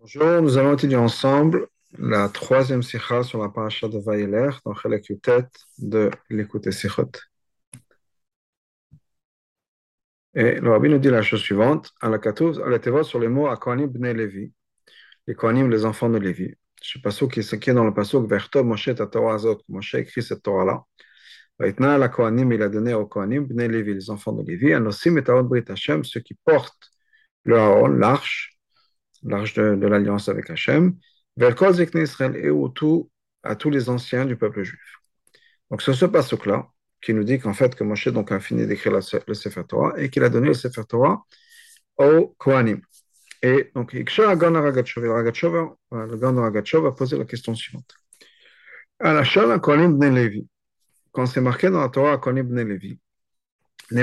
Bonjour, nous allons étudier ensemble la troisième sikha sur la paracha de Vaïler dans Chelek de l'écoute Sichot. Et le rabbi nous dit la chose suivante, à la Katouz, à la sur les mots Akohanim bnei Levi, les Kohanim, les enfants de Lévi. Je sais pas ce qui est dans le pasuk, Vertov Moshe ta Torah azot, Moshe écrit cette Torah-là. Vaitna la Kohanim, il a donné aux Kohanim bnei Levi, les enfants de Lévi, Anosim et Aon Brit Hashem, ceux qui portent le Haon, l'arche, l'arche de, l'alliance avec Hachem, Zekne Israël et tout, à tous les anciens du peuple juif. Donc c'est ce passage-là qui nous dit qu'en fait que Moshe donc, a fini d'écrire le Sefer Torah et qu'il a donné le Sefer Torah au Kohanim. Et donc, le Gan Ragatchov a posé la question suivante. Quand c'est marqué dans la Torah Kohanim Bnei Levi, c'est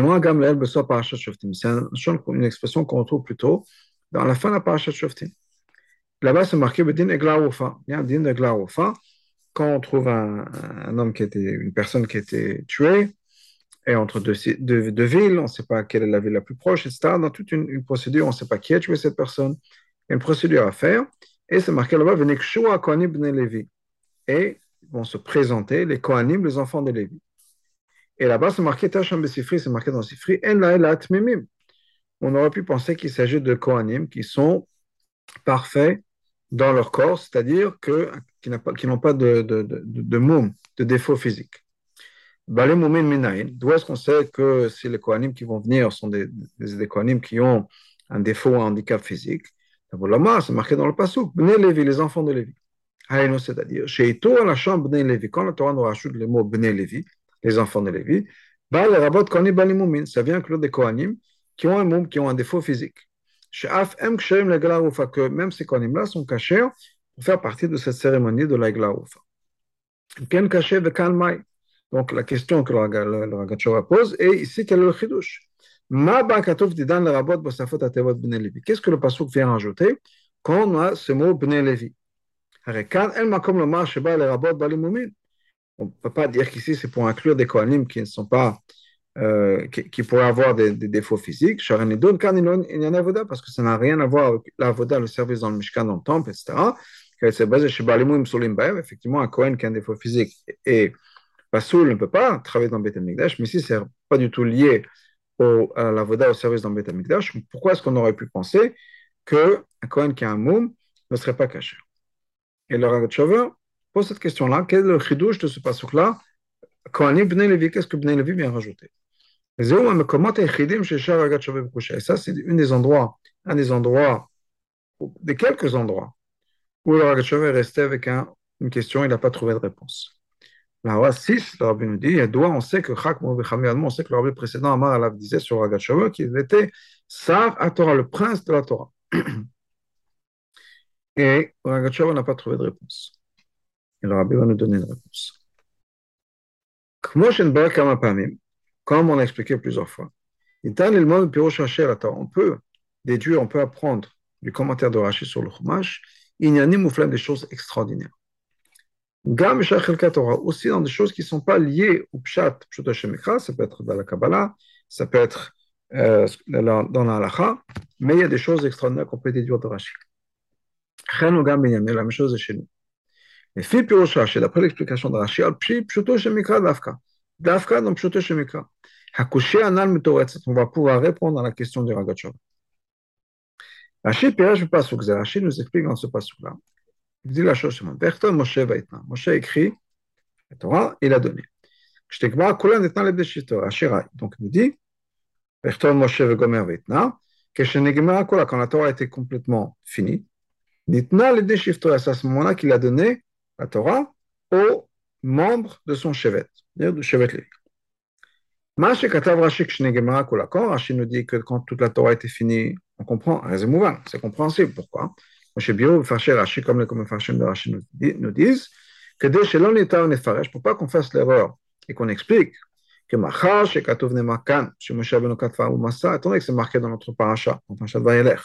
une expression qu'on retrouve plutôt dans la fin de la parasha Shoftim. Là-bas, c'est marqué Bedin Egla Il y a un din Egla Quand on trouve un, homme qui était, une personne qui été tuée, et entre deux, villes, on ne sait pas quelle est la ville la plus proche, etc. Dans toute une, procédure, on ne sait pas qui a tué cette personne. Il y a une procédure à faire, et c'est marqué là-bas Venekshua Kohanim Bnei Levi. Et vont se présenter les Kohanim, les enfants de Lévi. Et là-bas, c'est marqué Tacham Besifri, c'est marqué dans Sifri, En la Elat Mimim on aurait pu penser qu'il s'agit de Kohanim qui sont parfaits dans leur corps, c'est-à-dire qui n'ont pas, de, de, de, de moum, de défaut physique. D'où est-ce qu'on sait que si les Kohanim qui vont venir? Sont des, des, qui ont un défaut, un handicap physique C'est marqué dans le passage. Bnei Levi, les enfants de Lévi. C'est-à-dire, chez à la chambre Bnei Levi, quand la Torah nous rajoute le mot Bnei Levi, les enfants de Lévi, ça vient inclure des Kohanim qui ont un monde, qui ont un défaut physique. Que même ces kohanim-là sont cachés pour faire partie de cette cérémonie de la Glaoufa. Donc la question que le Ragachova pose est ici quel est le chidouche? Qu'est-ce que le pasuk vient rajouter quand on a ce mot Bnei Levi? On ne peut pas dire qu'ici c'est pour inclure des kohanim qui ne sont pas euh, qui, pourrait avoir des, défauts physiques. Parce que ça n'a rien à voir avec l'avoda, le service dans le Mishkan, dans le temple, etc. C'est basé chez Effectivement, un Kohen qui a un défaut physique et Basoul ne peut pas travailler dans Beth mais si ce n'est pas du tout lié au, à l'avoda, au service dans Beth pourquoi est-ce qu'on aurait pu penser qu'un Kohen qui a un moum ne serait pas caché? Et le Ragat pose cette question-là quel est le chidouche de ce pasuk-là Kohanim Bnei Levi, qu'est-ce que Bnei Levi vient rajouter? Ça, c'est un des endroits, un des endroits, des quelques endroits, où le Ragachav est resté avec un, une question, il n'a pas trouvé de réponse. La 6, le Rabbi nous dit, on sait que on sait que le Rabbi précédent, Amar Alav, disait sur Ragachav qu'il était Sar à Torah, le prince de la Torah. Et Ragachav n'a pas trouvé de réponse. Et le Rabbi va nous donner une réponse comme on a expliqué plusieurs fois. On peut déduire, on peut apprendre du commentaire de Rashi sur le Chumash, il y a des choses extraordinaires. Aussi dans des choses qui ne sont pas liées au Pshat, ça peut être dans la Kabbalah, ça peut être euh, dans la Halacha, mais il y a des choses extraordinaires qu'on peut déduire de Rashi. La même chose chez nous. Et d'après l'explication de Rashi, Pshuto Shemikra Dafka. On va pouvoir répondre à la question du Ragachov. Rachid nous explique dans ce passage-là. Il dit la chose suivante. Moshe. Moshe écrit la Torah, il a donné. Donc il nous dit, Moshe quand la Torah était complètement finie, c'est à ce moment-là qu'il a donné la Torah aux membres de son chevet, c'est-à-dire du chevet Lévi. Rashi nous dit que quand toute la Torah était finie, on comprend, c'est compréhensible. Pourquoi? Moshe Biro, Rashi, comme les de Rashi nous disent, que dès chez l'on est ne faresh, pour pas qu'on fasse l'erreur et qu'on explique que Machar, chez Nemakan, chez Moshe Massa, étant donné que c'est marqué dans notre paracha, dans Parashat Vayeler,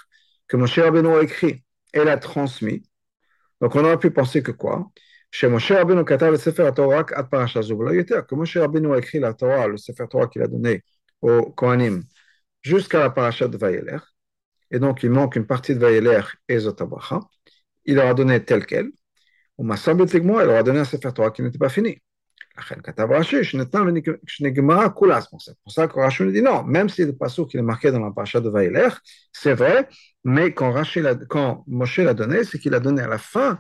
que Moshe Rabbeinu a écrit et l'a transmis. Donc on aurait pu penser que quoi? שמשה רבינו כתב את ספר התורה רק עד פרשה זו, ולא יותר, כמו שרבינו הקריא לתורה, לספר תורה qu'il a donné aux Kohanim, jusqu'à la paracha de Vayelech, et donc il manque une partie de Vayelech et Zotabracha, il leur a donné tel quel. Ou ma semblé il leur a donné un Sefer Torah qui n'était pas fini. C'est pour ça que Rashi nous dit non, même si le passage qui est marqué dans la paracha de Vaïler, c'est vrai, mais quand, Rashi quand Moshe l'a donné, c'est qu'il a donné à la fin,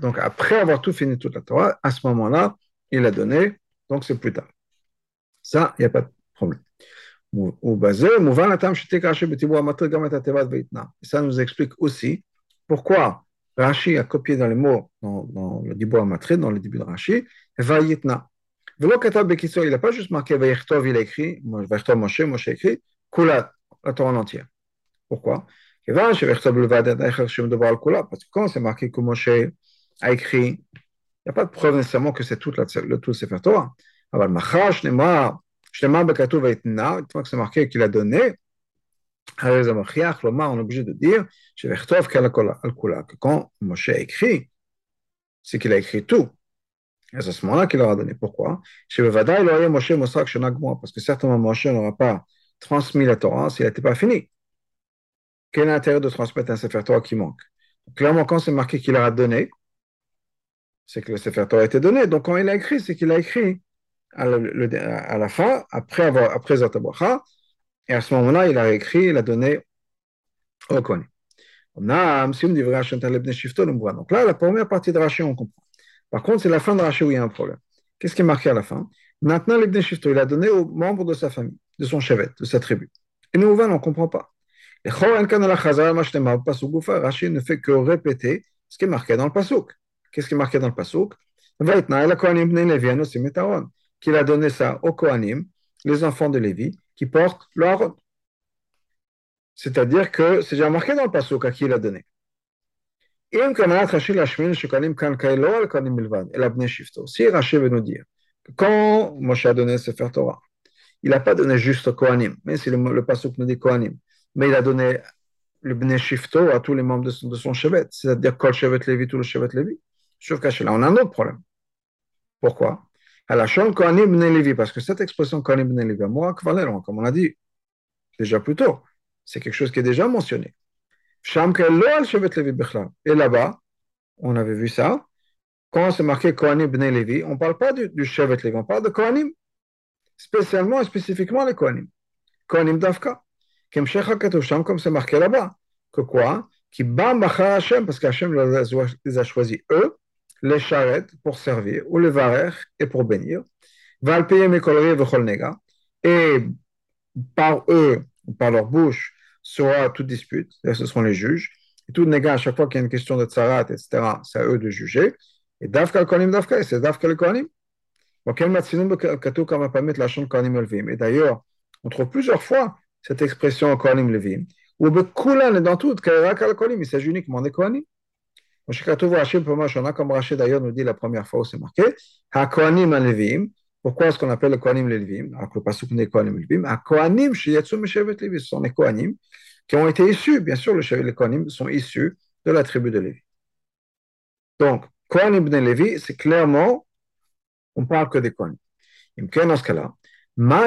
donc après avoir tout fini toute la Torah, à ce moment-là, il a donné, donc c'est plus tard. Ça, il n'y a pas de problème. Ça nous explique aussi pourquoi Rashi a copié dans les mots, dans, dans le Dibo Amatri, dans le début de Rashi, Vayitna. Il n'a pas juste marqué Vayichtov, il a écrit, Vayichtov Moshe, Moshe écrit, Kula, la Torah entière. Pourquoi? Parce que quand c'est marqué que Moshe a écrit, il n'y a pas de preuve nécessairement que c'est tout le tout Torah. Alors, que c'est marqué qu'il a donné, on est obligé de dire que quand Moshe a écrit, c'est qu'il a écrit tout. Et c'est à ce moment-là qu'il a donné. Pourquoi Parce que certainement Moshe n'aura pas transmis la Torah s'il n'était pas fini. Quel est l'intérêt de transmettre un Sefer Torah qui manque? Clairement, quand c'est marqué qu'il a donné, c'est que le Sefer Torah a été donné. Donc quand il a écrit, c'est qu'il a écrit à, la fin, après avoir après et à ce moment-là, il a écrit, il a donné au Kohen. Donc là, la première partie de Rashi, on comprend. Par contre, c'est la fin de Rashi où il y a un problème. Qu'est-ce qui est marqué à la fin? Maintenant, l'Ibn Shifto, il a donné aux membres de sa famille, de son chevet, de sa tribu. Et nous, on ne comprend pas. Rashi ne fait que répéter ce qui est marqué dans le Pasuk. Qu'est-ce qui est marqué dans le Pasuk? Qu'il a donné ça aux Kohanim, les enfants de Lévi, qui porte l'or. C'est-à-dire que c'est déjà marqué dans le passage à qui il a donné. Si Rachid veut nous dire que quand Moshe a donné Sefer Torah, il n'a pas donné juste au Kohanim, mais c'est le, le nous dit Kohanim, mais il a donné le Bnei Shifto à tous les membres de son, de son chevet, c'est-à-dire Kol Shevet Levi, tout le Shevet Levi. Sauf qu'à là, on a un autre problème. Pourquoi? Kohanim Bnei Levi, parce que cette expression Kohanim Bnei Levi, moi, comme on a dit déjà plus tôt, c'est quelque chose qui est déjà mentionné. Et là-bas, on avait vu ça, quand c'est marqué Kohanim Bnei Levi, on ne parle pas du, du Shevet Levi, on parle de Kohanim, spécialement et spécifiquement les Kohanim. Kohanim Davka. Comme c'est marqué là-bas. Que quoi Qui bam Hashem, parce qu'Hachem les a choisis eux, les charrettes pour servir, ou les varer et pour bénir. Et par eux, par leur bouche, sera toute dispute, ce seront les juges. Et tout nega, à chaque fois qu'il y a une question de tsarat, etc., c'est à eux de juger. Et dafka c'est dafka. Et d'ailleurs, on trouve plusieurs fois cette expression konim levim. Ou dans tout, il s'agit uniquement des kohanim. Comme Rachid d'ailleurs nous dit la première fois où c'est marqué, HaKohanim Levim. Pourquoi est-ce qu'on appelle le Kohanim les Levim? Alors que le Pasuk n'est Kohanim Levim. HaKohanim Shiyatsu Meshevet Levi. Ce sont les Kohanim qui ont été issus, bien sûr, les Kohanim sont issus de la tribu de Lévi. Donc, Kohanim Ben Lévi, c'est clairement, on parle que des Kohanim. Dans ce cas-là, Comment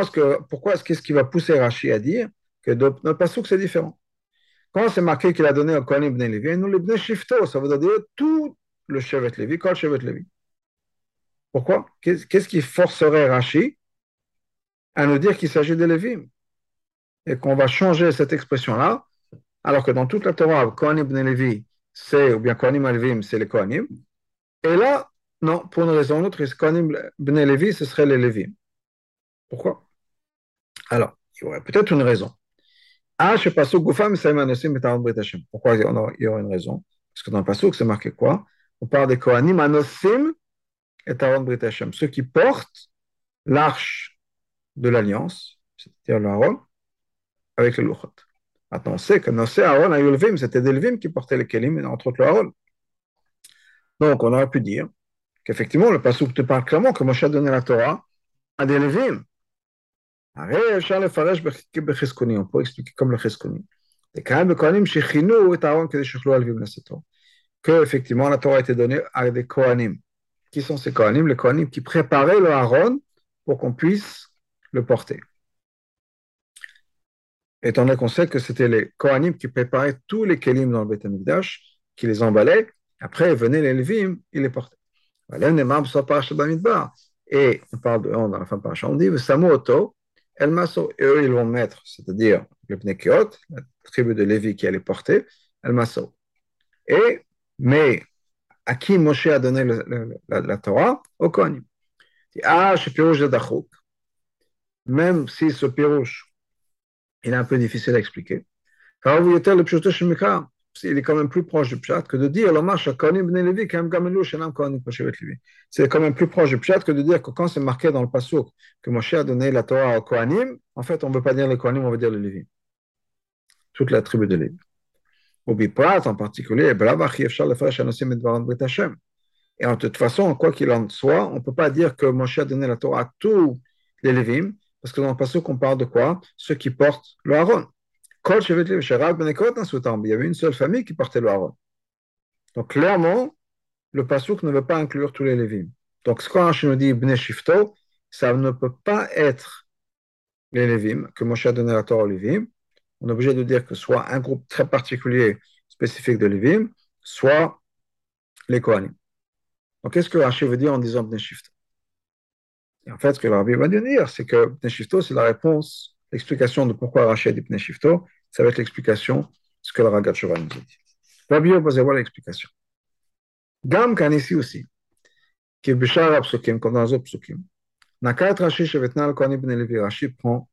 est-ce que, pourquoi est-ce qu'est-ce qui va pousser Rashi à dire que notre pasuk c'est différent quand c'est marqué qu'il a donné au Kohanim Bnei Levi, nous, les Bnei Shifto, ça veut dire tout le Shevet Levi, le Shevet Levi. Pourquoi Qu'est-ce qui forcerait Rashi à nous dire qu'il s'agit de Lévi et qu'on va changer cette expression-là, alors que dans toute la Torah, Kohanim Bnei Levi, c'est, ou bien Kohanim Alvim, c'est les Kohanim. Et là, non, pour une raison ou une autre, Kohanim Bnei Levi, ce serait les Lévi. Pourquoi? Alors, il y aurait peut-être une raison. Ah, Pourquoi il y aura une raison? Parce que dans le Pasuk, c'est marqué quoi? On parle des Kohanim, Anosim et Aaron Brit Hashem, ceux qui portent l'arche de l'alliance, c'est-à-dire l'Aaron, avec le Luchot. Maintenant, on sait que Nosé, Aaron, Ayulvim, c'était des Levim qui portaient les Kelim, entre autres le. Donc, on aurait pu dire qu'effectivement, le Pasuk te parle clairement que Moshe a donné la Torah à des Levim. On peut expliquer comme le cheskoni. Que effectivement la Torah a été donnée à des Kohanim. Qui sont ces Kohanim? Les Kohanim qui préparaient le Aaron pour qu'on puisse le porter. étant donné qu'on sait que c'était les Kohanim qui préparaient tous les Kelim dans le Beth Amikdash, qui les emballaient, après venaient les Levim, ils les portaient. Et on parle de on dans la fin de paracha, on dit Samo El Maso, et eux ils vont mettre, c'est-à-dire le Pnekiot, la tribu de Lévi qui allait porter, El Maso. Et, mais à qui Moshe a donné la, Torah? Au Kohanim. Ah, ce pirouche de Dachouk, même si ce pirouche il est un peu difficile à expliquer. Il est quand même plus proche du Pshat que de dire C'est quand même plus proche du Pshat que de dire que quand c'est marqué dans le Passouk que Moshe a donné la Torah au Kohanim, en fait, on ne veut pas dire les Kohanim, on veut dire les Lévi. Toute la tribu de Lévi. Au Biprat en particulier, et en toute façon, quoi qu'il en soit, on ne peut pas dire que Moshe a donné la Torah à tous les Lévim, parce que dans le passage, on parle de quoi? Ceux qui portent le Haron. Ben il y avait une seule famille qui portait le. Donc clairement, le pasuk ne veut pas inclure tous les Lévim. Donc ce qu'on nous dit Bnei Shifto, ça ne peut pas être les Lévim, que Moshe a donné la Torah aux Lévim. On est obligé de dire que soit un groupe très particulier, spécifique de Lévim, soit les Kohanim. Donc qu'est-ce que Rashi veut dire en disant Bnei Shifto? En fait, ce que le rabbi va dire, c'est que Pnei c'est la réponse, l'explication de pourquoi Rachid dit Pnei ça va être l'explication de ce que le Ragat nous a dit. Rabbi va voir l'explication. Gam kan ici aussi, qui est Bishar Psukim, comme dans les autres Psukim, Nakat Rashi Shevetna al Kohanim Ben Levi, Rashi prend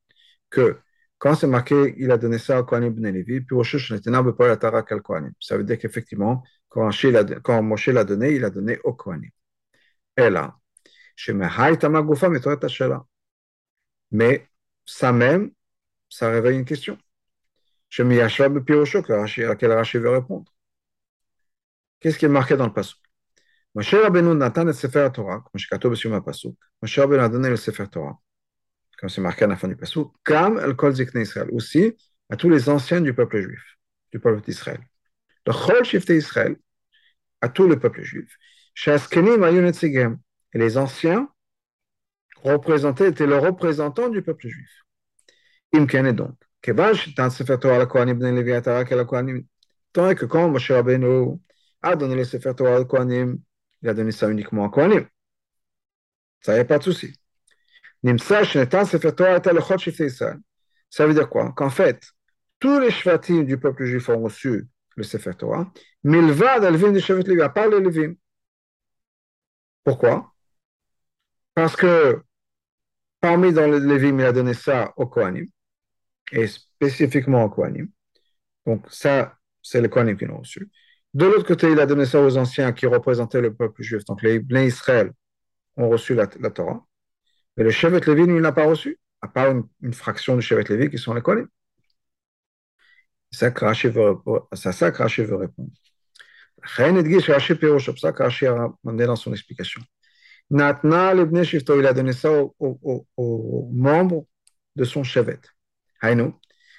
que quand c'est marqué, il a donné ça au Kohanim Ben Levi, puis Rosh Hashanah Bepol Atara Kal Kohanim. Ça veut dire qu'effectivement, quand, quand Moshe l'a donné, il a donné au Kohanim. Et là, mais ça même, ça réveille une question. à laquelle Rashi veut répondre. Qu'est-ce qui est marqué dans le passage Moshe Rabbeinu Nathan le Sefer Torah, comme je katob sur ma pasuk. Moshe Rabbeinu a donné le Sefer Torah, comme c'est marqué à la fin du pasuk, comme el kol zikne Israël, aussi à tous les anciens du peuple juif, du peuple d'Israël. Le chol shifte Israël, à tout le peuple juif. Et les anciens représentaient, étaient le représentant du peuple juif. Imken est donc. Tant que quand Moshe Rabbeinu a donné le Sefer Torah al Kohanim, il a donné ça uniquement à Kohanim. Ça n'y a pas de souci. Ça veut dire quoi? Qu'en fait, tous les shvatim du peuple juif ont reçu le Sefer Torah, mais le vin de Shevet Levi, à part les Levim. Pourquoi? Parce que parmi dans les Lévim, il a donné ça au Kohanim, et spécifiquement au Kohanim. Donc ça, c'est le Kohanim qui l'ont reçu. De l'autre côté, il a donné ça aux anciens qui représentaient le peuple juif. Donc les Bnei Israël ont reçu la, Torah. Mais le Shevet Lévi, il n'a pas reçu, à part une, fraction du Shevet Lévi qui sont les Kohanim. Ça ça Rashi veut répondre. C'est ça que Rashi a demandé dans son explication. Natna l'Ibn Shifto, il a donné ça aux membres de son chevet. Haïnou.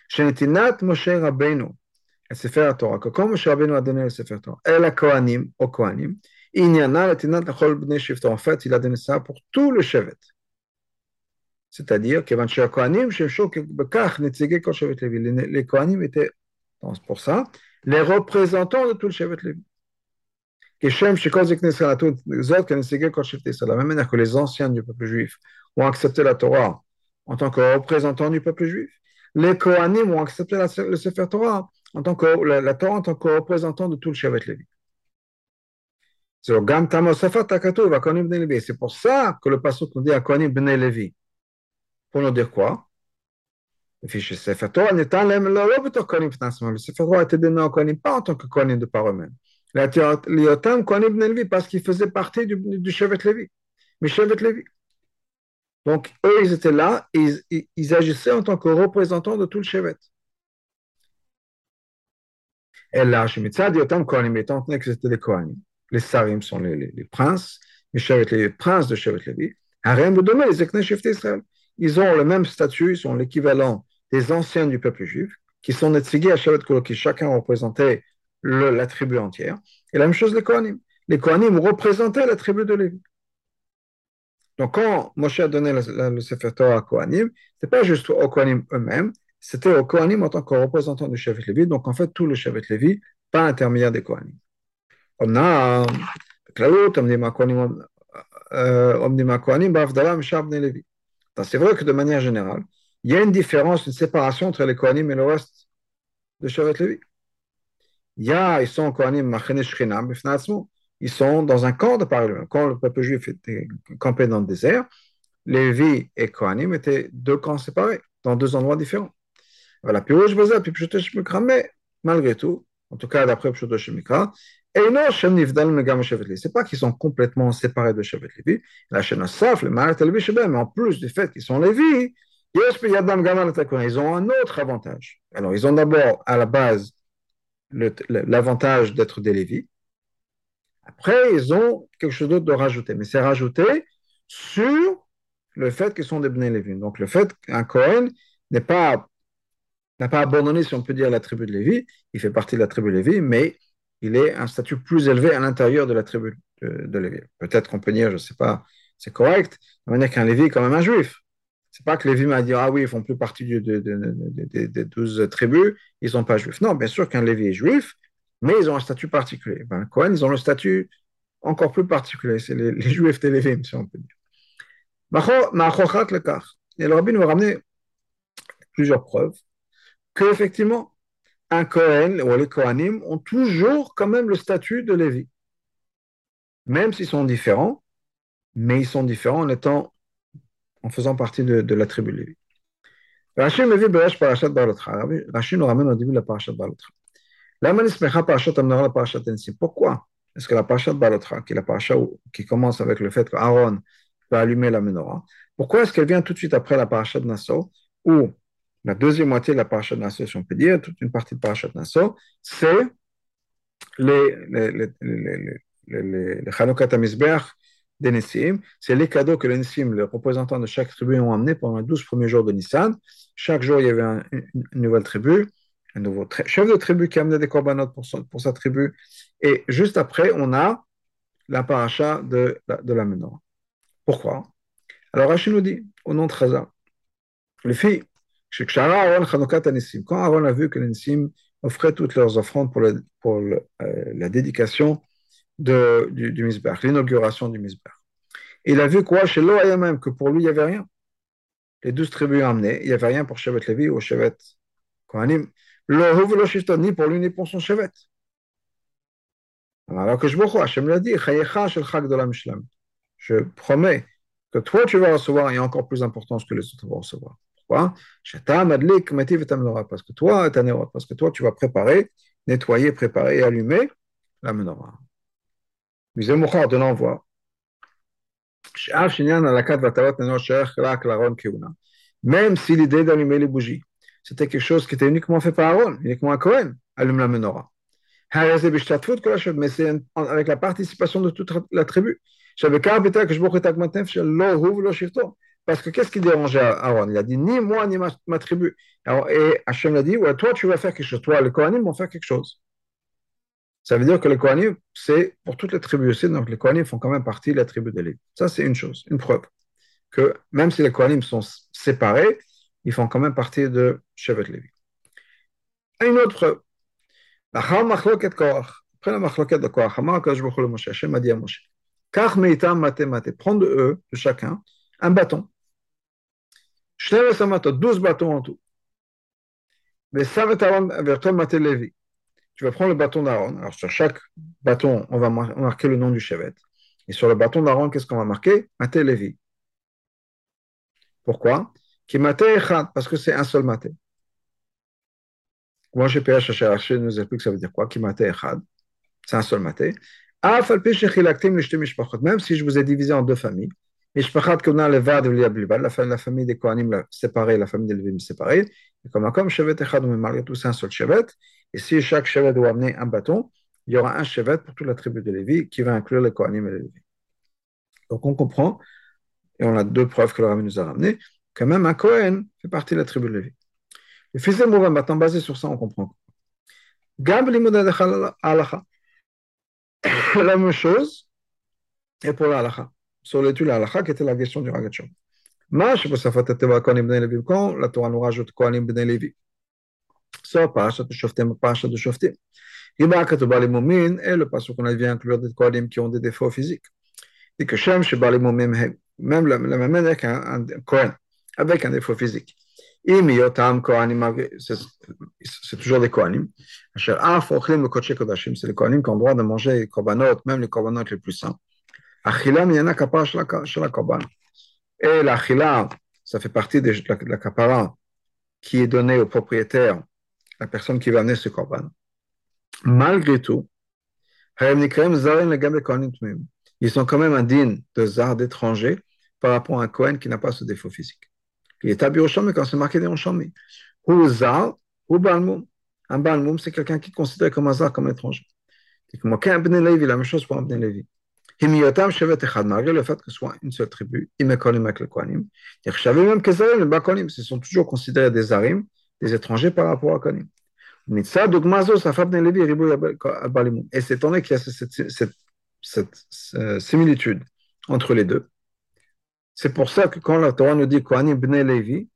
Shenetinat Moshe Rabbeinu, le Sefer Torah, que comme Moshe Rabbeinu a donné le Sefer Torah, et la Kohanim, au Kohanim, Inyana l'Etinat Lachol Bnei Shifto, en fait, il a donné ça pour tout le chevet. C'est-à-dire, כיוון שהכהנים שימשו בכך נציגי כל שבט לוי, les Kohanim étaient, pour ça, les représentants de tout le chevet Lévi. La même manière que les anciens du peuple juif ont accepté la Torah en tant que représentants du peuple juif, les Kohanim ont accepté le Sefer Torah en tant que la, Torah en tant que représentant de tout le Shevet Lévi. C'est pour ça que le passage nous dit à Kohanim Bnei Levi. Pour nous dire quoi? Le Sefer Torah le Sefer Torah était donné aux Kohanim pas en tant que Kohanim de par eux-mêmes. Liotam Kohanim Levi, parce qu'ils faisaient partie du, du Shevet Levi, mais Levi. Donc, eux, ils étaient là, et ils, agissaient en tant que représentants de tout le Shevet. Et là, Shemitzad, étant donné que c'était les Kohanim, les Sarim sont les, les, les princes, les les princes de Shevet Levi, Harem les Ekne Shevet Israël. Ils ont le même statut, ils sont l'équivalent des anciens du peuple juif, qui sont netzigés à Shevet Kolo, qui chacun représentait la tribu entière. Et la même chose les Kohanim. Les Kohanim représentaient la tribu de Lévi. Donc quand Moshe a donné le, Sefer Torah à Kohanim, ce pas juste aux Kohanim eux-mêmes, c'était au Kohanim en tant que représentant du Shevet Lévi, donc en fait tout le Shevet Lévi, pas intermédiaire des Kohanim. On a, c'est vrai que de manière générale, il y a une différence, une séparation entre les Kohanim et le reste de Shevet Lévi. Ils sont ils sont dans un camp de Parlement. Quand le peuple juif était campé dans le désert, Lévi et Kohanim étaient deux camps séparés, dans deux endroits différents. Voilà, puis mais malgré tout, en tout cas d'après Pshuto Shemikra, et non, Shem Nivdal Megam Shevet Lévi. C'est pas qu'ils sont complètement séparés de Shevet Lévi. La chaîne Asaf, le Marat Lévi mais en plus du fait qu'ils sont Lévi, ils ont un autre avantage. Alors, ils ont d'abord à la base l'avantage d'être des Lévis. Après, ils ont quelque chose d'autre de rajouter, mais c'est rajouté sur le fait qu'ils sont des Bnei Lévi. Donc, le fait qu'un Cohen n'est pas n'a pas abandonné, si on peut dire, la tribu de Lévi, il fait partie de la tribu de Lévi, mais il est un statut plus élevé à l'intérieur de la tribu de, Lévi. Peut-être qu'on peut dire, je ne sais pas, c'est correct, de manière qu'un Lévi est quand même un juif. Pas que Lévi m'a dit, ah oui, ils font plus partie des douze tribus, ils sont pas juifs. Non, bien sûr qu'un Lévi est juif, mais ils ont un statut particulier. Ben, Cohen, ils ont le statut encore plus particulier. C'est les, juifs des Lévi, si on peut dire. Et le rabbin nous a ramené plusieurs preuves qu'effectivement, un Kohen ou les Kohanim ont toujours quand même le statut de Lévi. Même s'ils sont différents, mais ils sont différents en étant, en faisant partie de, la tribu Lévi. Balotra. Rachid nous ramène au début de la Parashat Balotra. Pourquoi est-ce que la Parashat Balotra, qui est la Parashat qui commence avec le fait qu'Aaron peut allumer la menorah, pourquoi est-ce qu'elle vient tout de suite après la Parashat Nassau, où la deuxième moitié de la Parashat Nassau, si on peut dire, toute une partie de Parashat Nassau, c'est les, les, les, des Nissim. C'est les cadeaux que les Nissim, les représentants de chaque tribu, ont amenés pendant les douze premiers jours de Nissan. Chaque jour, il y avait une, nouvelle tribu, un nouveau chef de tribu qui amenait des corbanotes pour, sa tribu. Et juste après, on a la paracha de, de la menorah. Pourquoi? Alors Rachid nous dit, au nom de Chaza, les filles, quand Aaron a vu que les Nissim offraient toutes leurs offrandes pour, pour euh, la dédication de, du, du l'inauguration du Misbah, il a vu quoi chez même, que pour lui, il n'y avait rien. Les douze tribus amenées, il n'y avait rien pour Shevet Levi ou Shevet Kohanim. Ni pour lui, ni pour son Shevet. Alors que je vois, Hachem l'a dit, je promets que toi, tu vas recevoir, et encore plus important que les autres vont recevoir. Pourquoi? Parce que toi, parce que toi, tu vas préparer, nettoyer, préparer et allumer la menorah. De l'envoi. Même si l'idée d'allumer les bougies, c'était quelque chose qui était uniquement fait par Aaron, uniquement à Cohen, allume la menorah. Mais c'est avec la participation de toute la tribu. Parce que qu'est-ce qui dérangeait Aaron Il a dit ni moi ni ma, tribu. et Hachem a dit toi tu vas faire quelque chose. Toi, les Kohanim vont faire quelque chose. Ça veut dire que les Kohanim, c'est pour toutes les tribus aussi. Donc les Kohanim font quand même partie de la tribu de Lévi. Ça, c'est une chose, une preuve. Que même si les Kohanim sont séparés, ils font quand même partie de Shevet Lévi. Une autre preuve. Après la machloket de Korach, Hachem a dit à Moshe car meitam mate mate, prends de eux, de chacun, un bâton. 12 bâtons en tout. Mais ça va vers toi, Maté Lévi. Tu vas prendre le bâton d'Aaron. Alors, sur chaque bâton, on va marquer le nom du chevet. Et sur le bâton d'Aaron, qu'est-ce qu'on va marquer? Maté Lévi. Pourquoi? Parce que c'est un seul Maté. Moi, chez PH, nous explique que ça veut dire quoi Echad. C'est un seul Maté. Même si je vous ai divisé en deux familles, la famille des Kohanim séparée, la famille des Lévim séparée, et comme comme Shevet Echad, malgré tout, c'est un seul Shevet. Et si chaque Shevet doit amener un bâton, il y aura un Shevet pour toute la tribu de Lévi qui va inclure les Kohanim et les Lévi. Donc on comprend, et on a deux preuves que le Rabbi nous a ramenées, que même un Kohen fait partie de la tribu de Lévi. Le fils de Mouvam, maintenant basé sur ça, on comprend. Gab la même chose et pour la sur l'étude de l'Alacha, qui était la question du Ragachon. Quand la Torah nous rajoute Kohanim Bnei Levi? Sur Parashat de Shoftim, Parashat de Shoftim. Iba Ketubah les Moumines, et le passage qu'on a vu inclure des Kohanim qui ont des défauts physiques. Et que Shem Sheba les Moumines, même la même manière qu'un Kohen, avec un défaut physique. C'est toujours des Kohanim. Ah, c'est les Kohanim qui ont le droit de manger les Korbanot, même les Korbanot les plus saints. Achila miyana Et l'achila, ça fait partie de la, de qui est donnée au propriétaire, la personne qui va amener ce korban. Malgré tout, ils sont quand même indignes de zar d'étrangers par rapport à un Cohen qui n'a pas ce défaut physique. Il est habillé au mais quand c'est marqué dans le Ou zar, ou balmoum. Un balmoum, c'est quelqu'un qui est considéré comme un zar, comme étranger. C'est la même chose pour un Levi malgré le fait. Et c'est étant donné qu'il y a cette, similitude entre les deux. C'est pour ça que quand la Torah nous dit Kohanim Bnei Levi,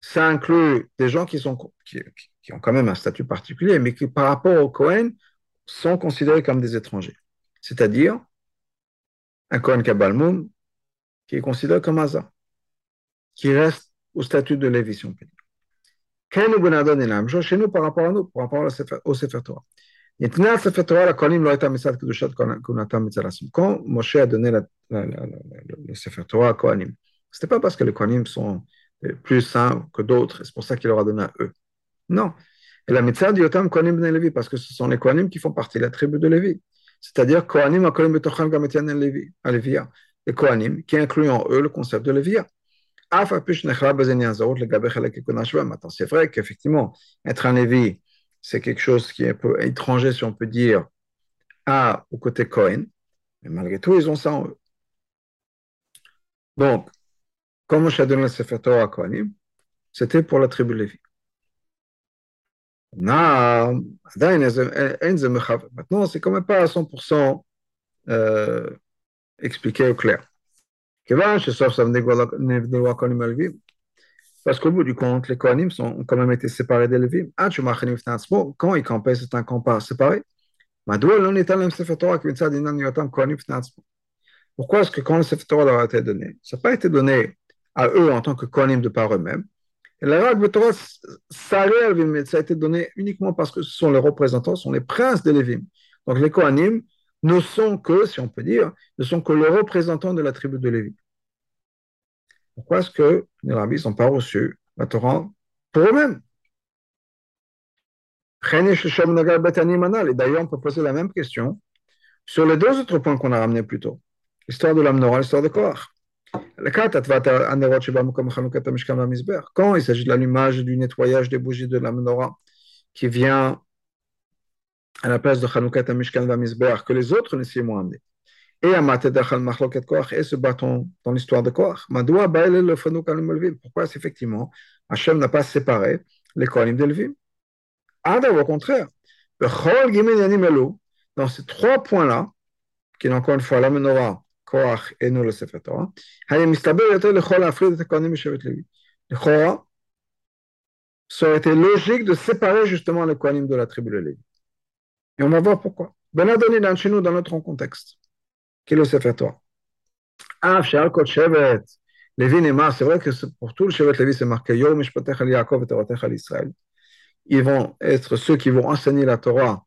ça inclut des gens qui, sont, qui, qui, ont quand même un statut particulier, mais qui par rapport au Kohen sont considérés comme des étrangers. C'est-à-dire, un Kohen Kabbalmoum qui est considéré comme Hazar, qui reste au statut de Lévi, si on peut dire. Chez nous, par rapport à nous, par rapport au Sefer Torah. Quand Moshe a donné la, la, la, le Sefer Torah à Kohanim, ce n'était pas parce que les Kohanim sont plus saints que d'autres, c'est pour ça qu'il leur a donné à eux. Non. Et la mitzvah dit Yotam Kohanim ben Lévi, parce que ce sont les Kohanim qui font partie de la tribu de Lévi c'est-à-dire Kohanim Akolim Betocham Gametian Alevia, les Kohanim, qui incluent en eux le concept de Levia. Maintenant, c'est vrai qu'effectivement, être un Lévi, c'est quelque chose qui est un peu étranger, si on peut dire, à, au côté Kohen, mais malgré tout, ils ont ça en eux. Donc, comme je donné le à Kohanim, c'était pour la tribu Lévi. Maintenant, c'est quand même pas à 100% euh, expliqué au clair. Parce qu'au bout du compte, les Kohanim ont quand même été séparés des Lévim. Quand ils campaient, c'est un camp séparé. Pourquoi est-ce que quand le Sefer leur a été donné, ça n'a pas été donné à eux en tant que Kohanim de par eux-mêmes, la de Torah, ça a été donné uniquement parce que ce sont les représentants, ce sont les princes de Lévim. Donc les Kohanim ne sont que, si on peut dire, ne sont que les représentants de la tribu de Lévi. Pourquoi est-ce que les rabbis n'ont pas reçu la Torah pour eux-mêmes? Et d'ailleurs, on peut poser la même question sur les deux autres points qu'on a ramenés plus tôt. L'histoire de l'Amnora, l'histoire de Korach. Quand il s'agit de l'allumage du nettoyage des bougies de la menorah qui vient à la place de Chanukah Mishkan que les autres ne m'ont amené. Et et ce bâton dans l'histoire de Koach. Pourquoi effectivement Hachem n'a pas séparé les Kohanim d'Elvim Au contraire, dans ces trois points-là, qui est encore une fois la menorah, כוח אינו לספר תורה, היה מסתבר יותר לכל להפריד את הכהנים משבט לוי. לכאורה, ça aurait été logique de séparer justement les Kohanim de la tribu de Lévi. Et on va voir pourquoi. Ben Adoni dans chez nous, dans notre contexte, qui est le Sefer Torah. Ah, chez Alkot Shevet, Lévi Neymar, c'est vrai que pour tout le Shevet Lévi, c'est marqué Yom Mishpatech al Yaakov et Toratech al Israël. Ils vont être ceux qui vont enseigner la Torah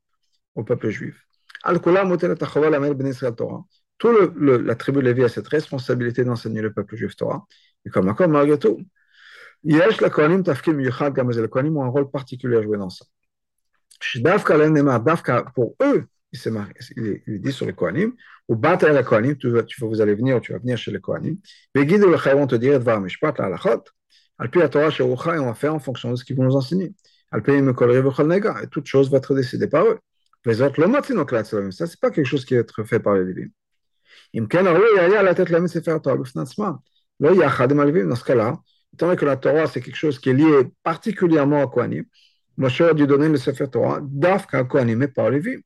au peuple juif. Al-Kulam Motelet Achava la Ben Israël Torah tout le, la tribu Lévi a cette responsabilité d'enseigner le peuple juif Torah. Et comme encore, malgré tout, Yesh la Kohanim Tafkim Yuchad Gamazé. Les Kohanim ont un rôle particulier à jouer dans ça. Dafka l'ennema, Dafka, pour eux, il, s'est marqué, il, il dit sur les Kohanim, ou Bata la Kohanim, tu, tu, vous allez venir, tu vas venir chez les Kohanim. Guides le Chayvon te dire, Dvar Mishpat, la Halachot, Alpi la Torah chez Ucha, et on va faire en fonction de ce qu'ils vont nous enseigner. Alpi Mekolri Vechol Nega, et toute chose va être décidée par eux. Les autres, le Matinok ça, c'est pas quelque chose qui va être fait par les divins. Im ken à la tête de la Sefer Torah b'fnatzma. Lo yachad malvim. Dans ce cas-là, étant que la Torah c'est quelque chose qui est lié particulièrement à Kohanim, Moshe a dû donner le Sefer Torah d'Afka Kohanim et pas Lévi.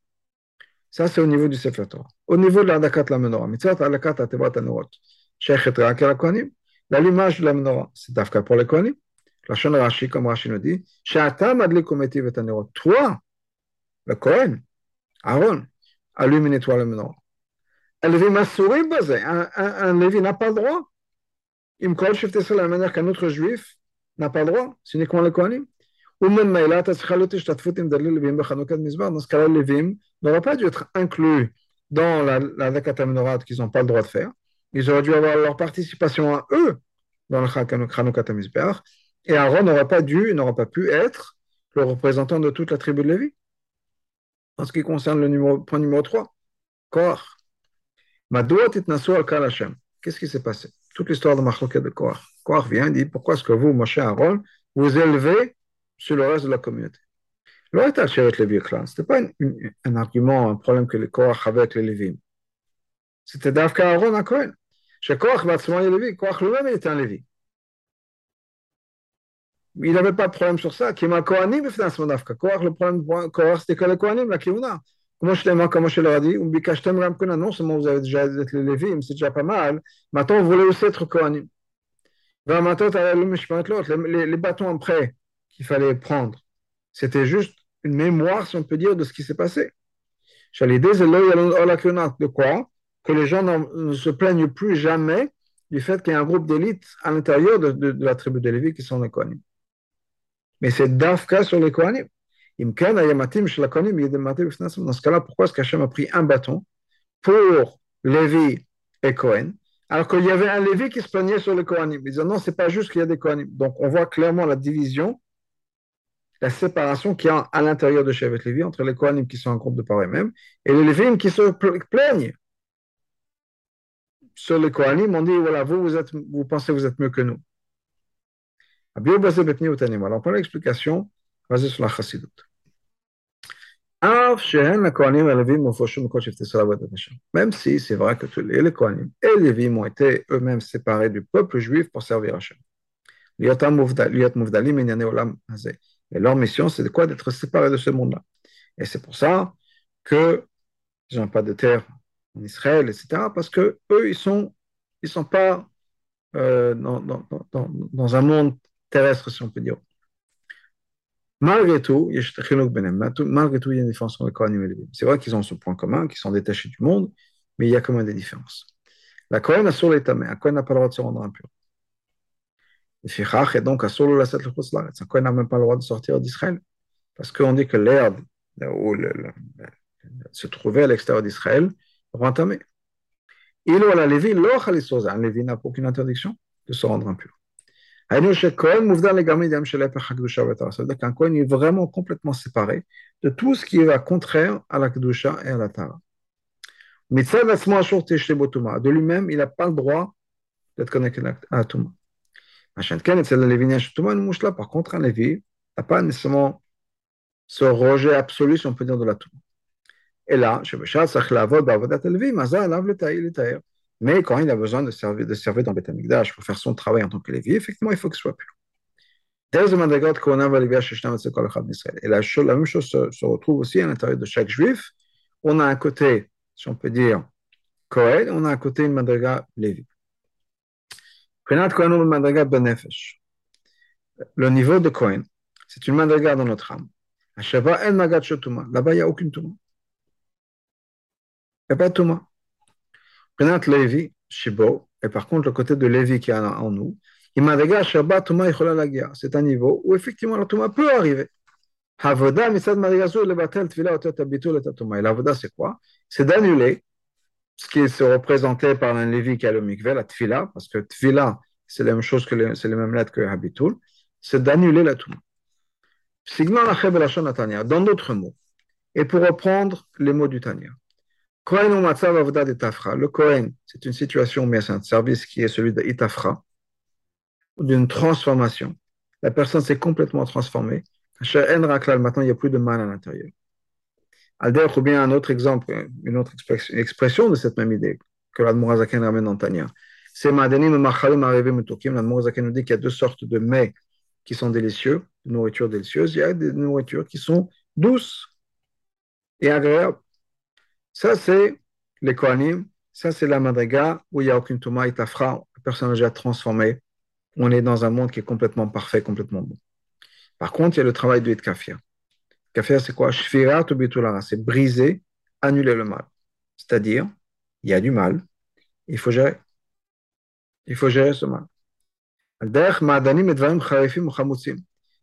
Ça c'est au niveau du Sefer Torah. Au niveau de la menorah, mitzvot adakat atevat anorot, shechet rakel la Kohanim. L'allumage de la menorah, c'est d'Afka pour les Kohanim. La chaîne Rashi, comme Rashi nous dit, Shatam adlik ometiv et anorot. Toi, le Kohen, Aaron, allume et nettoie la menorah. Un Lévi un, un Lévi n'a pas le droit. Il me colle de la manière qu'un autre juif n'a pas le droit, c'est uniquement le Kohanim. Ou même Maïla, dans ce cas-là, les Lévim n'auraient pas dû être inclus dans la, la menorah qu'ils n'ont pas le droit de faire. Ils auraient dû avoir leur participation à eux dans le Chanukah et Aaron n'aurait pas dû, n'aurait pas pu être le représentant de toute la tribu de Lévi. En ce qui concerne le point numéro 3, Korach. Qu'est-ce qui s'est passé Toute l'histoire de Machloket de Korach. Korach vient et dit Pourquoi est-ce que vous, Moshe Aaron, vous élevez sur le reste de la communauté Ce n'était pas un argument, un problème que les Korach avaient avec les Lévim. C'était Davka Aaron à Cohen. Chez Korach, Lévi, Korach lui-même était un Lévi. Il n'avait pas de problème sur ça. Qui m'a Kohanim, Korach, le problème Korach, c'était que les Kohanim, la Kivuna. Comment je t'aime, comme je leur ai dit, non seulement vous avez déjà été les Lévim, c'est déjà pas mal, maintenant vous voulez aussi être Kohanim. Les, les bâtons après qu'il fallait prendre, c'était juste une mémoire, si on peut dire, de ce qui s'est passé. De quoi? Que les gens ne se plaignent plus jamais du fait qu'il y a un groupe d'élite à l'intérieur de, la tribu de Lévi qui sont les Kohanim. Mais c'est d'Afka sur les Kohanim. Dans ce cas-là, pourquoi est-ce qu'Hachem a pris un bâton pour Lévi et Cohen, alors qu'il y avait un Lévi qui se plaignait sur les Kohanim? Ils disaient non, c'est pas juste qu'il y a des Kohanim. Donc on voit clairement la division, la séparation qu'il y a à l'intérieur de Shevet Lévi entre les Kohanim qui sont un groupe de par eux-mêmes et les Lévim qui se plaignent sur les Kohanim, on dit voilà, vous, vous, êtes, vous pensez que vous êtes mieux que nous. Alors, prend l'explication Même si c'est vrai que tous les Kohanim et les Lévim ont été eux-mêmes séparés du peuple juif pour servir Hachem. Et leur mission, c'est de quoi D'être séparés de ce monde-là. Et c'est pour ça que ils n'ont pas de terre en Israël, etc., parce que eux, ils sont, ils sont pas euh, dans, un monde terrestre, si on peut dire. Malgré tout, malgré tout, il y a une différence entre les Kohanim et les C'est vrai qu'ils ont ce point commun, qu'ils sont détachés du monde, mais il y a quand même des différences. La Kohen a sur l'état, mais un Kohen n'a pas le droit de se rendre impur. Le est donc à solo la le Un Kohen n'a même pas le droit de sortir d'Israël, parce qu'on dit que l'herbe où se trouvait à l'extérieur d'Israël entamé. Il ou la Lévi, un Lévi n'a aucune interdiction de se rendre impur. C'est-à-dire qu'un Kohen est vraiment complètement séparé de tout ce qui est contraire à la Kedusha et à la Tara. De lui-même, il n'a pas le droit d'être connecté à la Touma. Par contre, un Lévi n'a pas nécessairement ce rejet absolu, si on peut dire, de la Touma. Et là, mais quand il a besoin de servir, de servir dans Beth pour faire son travail en tant que Lévi, effectivement, il faut qu'il soit pur. Et la, la même chose se, se, retrouve aussi à l'intérieur de chaque juif. On a un côté, si on peut dire, Kohen, on a un côté une Madriga Lévi. Le niveau de Kohen, c'est une Madriga dans notre âme. Là-bas, il n'y a aucune Touma. Il n'y a pas de Touma. Prenant Lévi, Shibo, et par contre, le côté de Lévi qui est en nous, il m'a dit c'est un niveau où effectivement la Touma peut arriver. Havoda, Misad le et. Et l'Avoda, c'est quoi? C'est d'annuler ce qui se représentait par un Lévi qui a le mikveh, la Tvila, parce que Tvila, c'est la même chose que les, les mêmes lettres que Habitul, c'est d'annuler la Touma. Dans d'autres mots, et pour reprendre les mots du Tanya, le Kohen, c'est une situation, mais c'est un service qui est celui de Itafra, d'une transformation. La personne s'est complètement transformée. Maintenant, il n'y a plus de mal à l'intérieur. Alder, ou bien un autre exemple, une autre expression de cette même idée que l'Admorazaken ramène dans Tania. C'est Madanim Machalim arrivés Mutokim. L'Admorazaken nous dit qu'il y a deux sortes de mets qui sont délicieux, de nourriture délicieuse. Il y a des nourritures qui sont douces et agréables. Ça, c'est les. Ça, c'est la Madriga où il n'y a aucune Touma, Itafra. la personne a déjà transformé, on est dans un monde qui est complètement parfait, complètement bon. Par contre, il y a le travail de Kafia. Kafia, c'est quoi? C'est briser, annuler le mal. C'est-à-dire, il y a du mal, il faut gérer. Il faut gérer ce mal.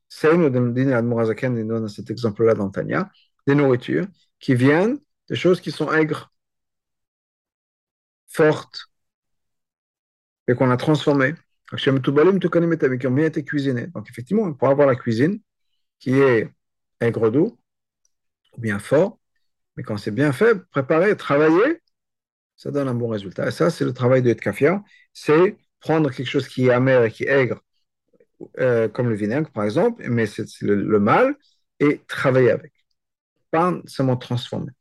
C'est nous donne cet exemple-là dans Tania, des nourritures qui viennent des choses qui sont aigres, fortes, et qu'on a transformées. Qui ont bien été cuisinées. Donc, effectivement, on peut avoir la cuisine qui est aigre doux, ou bien fort, mais quand c'est bien fait, préparé, travaillé, ça donne un bon résultat. Et ça, c'est le travail de Etkafia, c'est prendre quelque chose qui est amer et qui est aigre, euh, comme le vinaigre par exemple, mais c'est le, mal, et travailler avec. Pas seulement transformer.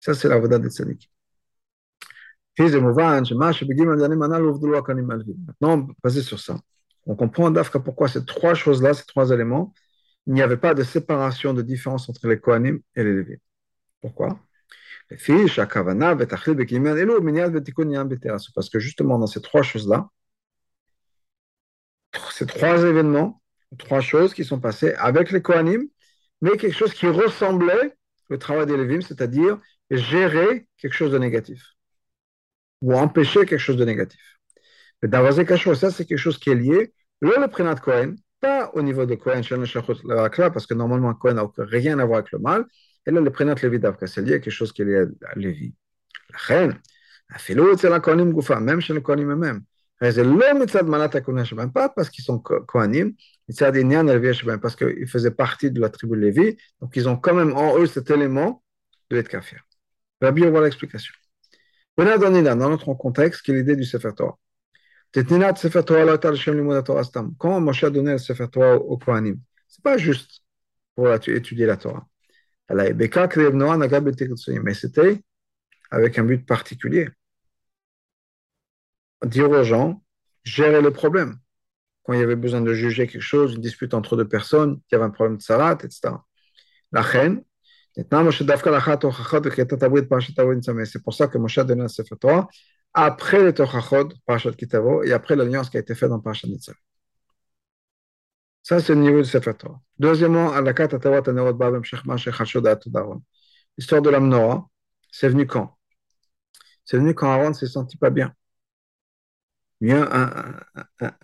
Ça, c'est la voda de Tzadik. Maintenant, basé sur ça, on comprend d'Afka pourquoi ces trois choses-là, ces trois éléments, il n'y avait pas de séparation, de différence entre les Kohanim et les Lévites. Pourquoi? Parce que justement, dans ces trois choses-là, ces trois événements, trois choses qui sont passées avec les Kohanim, mais quelque chose qui ressemblait au travail des Lévim, c'est-à-dire gérer quelque chose de négatif ou empêcher quelque chose de négatif. Mais ça, c'est quelque chose qui est lié, le le de Kohen, pas au niveau de Kohen, parce que normalement, Kohen n'a rien à voir avec le mal, et là, le prénat Lévi d'Avka, c'est lié à quelque chose qui est lié à Lévi. La reine, la philo, c'est la Goufa, même chez les Kohanim eux-mêmes. C'est le mitzad malat Kohanim pas parce qu'ils sont Kohanim, mitzad Inyan parce qu'ils faisaient partie de la tribu de Lévi, donc ils ont bien voir l'explication. Dans notre contexte, qui est l'idée du Sefer Torah? Quand Moshe a donné le Sefer Torah aux Kohanim, ce n'est pas juste pour étudier la Torah. Mais c'était avec un but particulier. Dire aux gens, gérer le problème. Quand il y avait besoin de juger quelque chose, une dispute entre deux personnes, il y avait un problème de sarat, etc. La reine, c'est pour ça que Moshe a donné un Sefer après le Tochachot, Parashat Kitavo, et après l'alliance qui a été faite dans Parashat Nitzav. Ça, c'est le niveau du Sefer Torah. Deuxièmement, L'histoire de la c'est venu quand C'est venu quand Aaron ne s'est senti pas bien. Il y a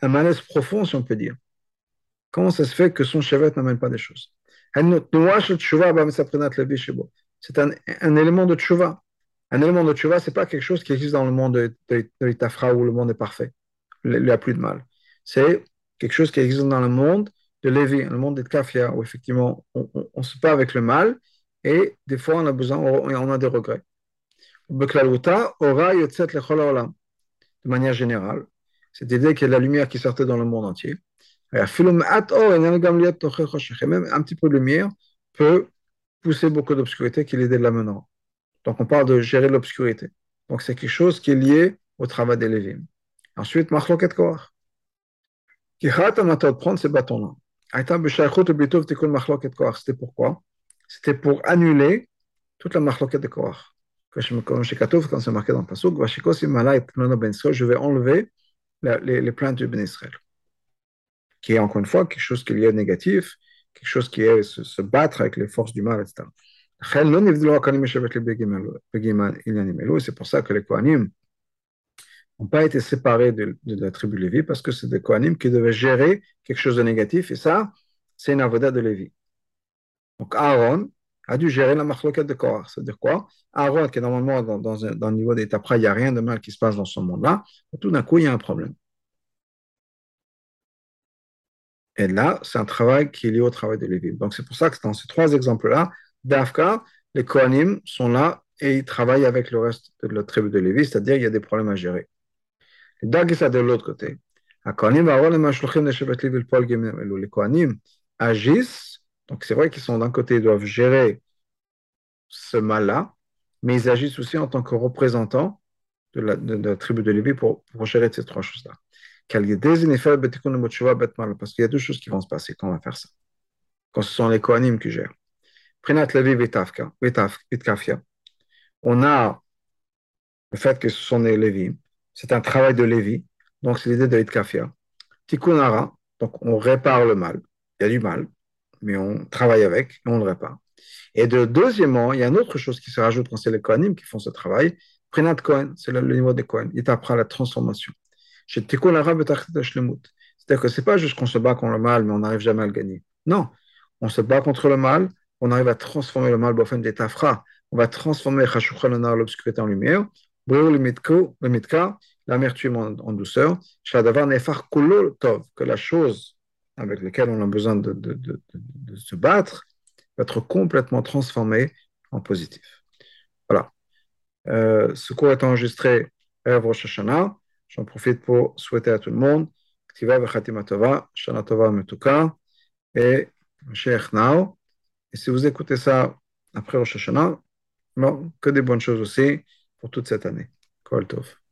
un, malaise profond, si on peut dire. Comment ça se fait que son chevet n'amène pas des choses C'est un, élément de tchouva. Un élément de tchouva, ce n'est pas quelque chose qui existe dans le monde de, de, de où le monde est parfait. Il n'y a plus de mal. C'est quelque chose qui existe dans le monde de Lévi, le monde des Kafia, où effectivement on, on, se bat avec le mal et des fois on a besoin, on a des regrets. De manière générale, cette idée qu'il y a de la lumière qui sortait dans le monde entier. Un petit peu de lumière peut pousser beaucoup d'obscurité qui la menace. Donc on parle de gérer l'obscurité. Donc c'est quelque chose qui est lié au travail des Lévim. Ensuite, Machloket Korach. Qui de prendre ces bâtons-là. C'était pourquoi C'était pour annuler toute la marloquette de Korach. Quand c'est marqué dans le Pasuk, je vais enlever les, les plaintes du Ben Israël. Qui est encore une fois quelque chose qui est négatif, quelque chose qui est se, battre avec les forces du mal, etc. C'est pour ça que les Kohanim n'ont pas été séparés de, la tribu Lévi parce que c'est des Kohanim qui devaient gérer quelque chose de négatif et ça, c'est une avoda de Lévi. Donc Aaron a dû gérer la marloquette de Korah. C'est-à-dire quoi? Aaron, qui est normalement dans, un, le niveau d'état il n'y a rien de mal qui se passe dans ce monde-là, tout d'un coup, il y a un problème. Et là, c'est un travail qui est lié au travail de Lévi. Donc c'est pour ça que dans ces trois exemples-là, d'Afka, les Kohanim sont là et ils travaillent avec le reste de la tribu de Lévi, c'est-à-dire il y a des problèmes à gérer. Et ça de l'autre côté. Les Kohanim agissent, donc c'est vrai qu'ils sont d'un côté, ils doivent gérer ce mal-là, mais ils agissent aussi en tant que représentants de la, tribu de Lévi pour, gérer ces trois choses-là. Parce qu'il y a deux choses qui vont se passer quand on va faire ça. Quand ce sont les Kohanim qui gèrent. On a le fait que ce sont les Lévi. C'est un travail de Lévi Donc, c'est l'idée de l'itkafia. Tikkun donc on répare le mal. Il y a du mal, mais on travaille avec et on le répare. Et de, deuxièmement, il y a une autre chose qui se rajoute quand c'est les Kohanim qui font ce travail. Prenat Kohen, c'est le, niveau des Kohen. Il t'apprend la transformation. C'est-à-dire que c'est pas juste qu'on se bat contre le mal, mais on n'arrive jamais à le gagner. Non, on se bat contre le mal, on arrive à transformer le mal, on va transformer l'obscurité en lumière, l'amertume en, douceur, que la chose avec laquelle on a besoin de, se battre va être complètement transformée en positif. Voilà. Ce cours est enregistré à Rosh Hashanah. J'en profite pour souhaiter à tout le monde Ktiva v'chatima tova, Shana tova metuka et Sheikh Now. Et si vous écoutez ça après Rosh Hashanah, bon, que des bonnes choses aussi pour toute cette année. Kol Tov.